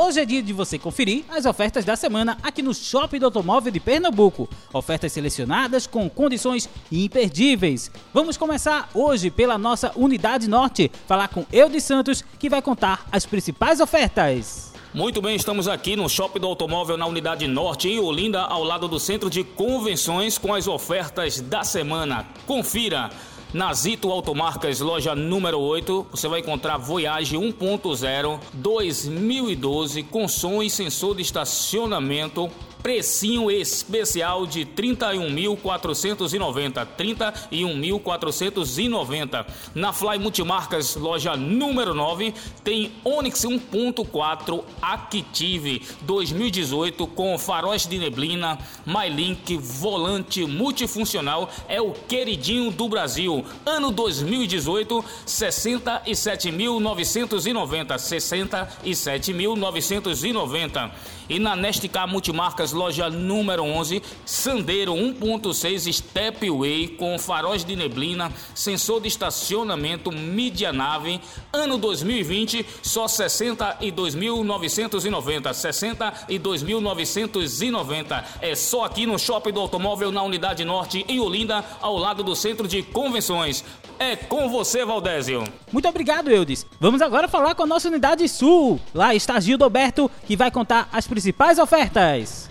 Hoje é dia de você conferir as ofertas da semana aqui no Shopping do Automóvel de Pernambuco. Ofertas selecionadas com condições imperdíveis. Vamos começar hoje pela nossa Unidade Norte, falar com Eudes Santos, que vai contar as principais ofertas. Muito bem, estamos aqui no Shopping do Automóvel na Unidade Norte, em Olinda, ao lado do Centro de Convenções, com as ofertas da semana. Confira! Na Zito Automarcas, loja número 8, você vai encontrar Voyage 1.0 2012 com som e sensor de estacionamento precinho especial de 31.490, 31.490. Na Fly Multimarcas, loja número 9, tem Onix 1.4 Active 2018 com faróis de neblina, MyLink, volante multifuncional, é o queridinho do Brasil. Ano 2018, 67.990, 67.990. E na Nestcar Multimarcas, loja número 11, Sandero 1.6 Stepway com faróis de neblina, sensor de estacionamento, mídia nave, ano 2020, só 62.990, 62.990. É só aqui no Shopping do Automóvel na Unidade Norte em Olinda, ao lado do Centro de Convenções. É com você, Valdésio. Muito obrigado, Eudes. Vamos agora falar com a nossa Unidade Sul. Lá está Gildo Alberto, que vai contar as principais ofertas.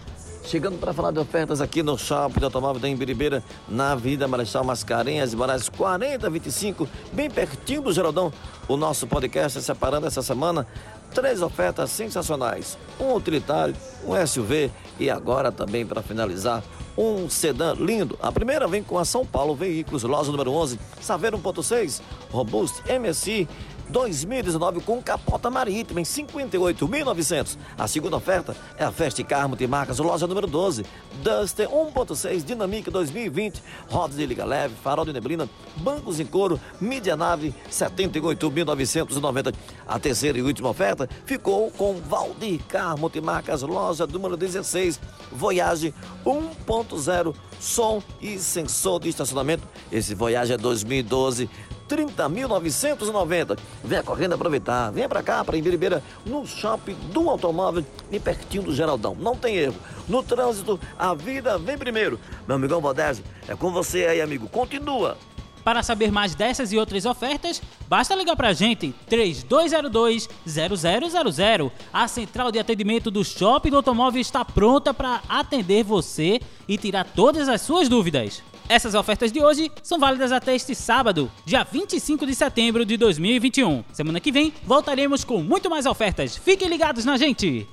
Chegando para falar de ofertas aqui no Shopping de Automóvel da Imbiribeira, na Avenida Marechal Mascarenhas Moraes 4025, bem pertinho do Geraldão. O nosso podcast separando essa semana três ofertas sensacionais: um utilitário, um SUV e agora também para finalizar um sedã lindo. A primeira vem com a São Paulo Veículos, loja número 11, Saveiro 1.6, Robust MSI 2019 com capota marítima em 58.900. A segunda oferta é a Fast Car Multimarcas, loja número 12. Duster 1.6 Dynamic 2020, rodas de liga leve, farol de neblina, bancos em couro, mídia nave 78.990. A terceira e última oferta ficou com Valdir Car Multimarcas, loja número 16, Voyage 1.0, som e sensor de estacionamento. Esse Voyage é 2012 30.990. Venha correndo aproveitar. Venha para cá, para Imbiribeira, no shopping do automóvel, e pertinho do Geraldão. Não tem erro. No trânsito, a vida vem primeiro. Meu amigão Bodésio, é com você aí, amigo. Continua. Para saber mais dessas e outras ofertas, basta ligar para a gente 3202-0000. A central de atendimento do Shopping do Automóvel está pronta para atender você e tirar todas as suas dúvidas. Essas ofertas de hoje são válidas até este sábado, dia 25 de setembro de 2021. Semana que vem voltaremos com muito mais ofertas. Fiquem ligados na gente!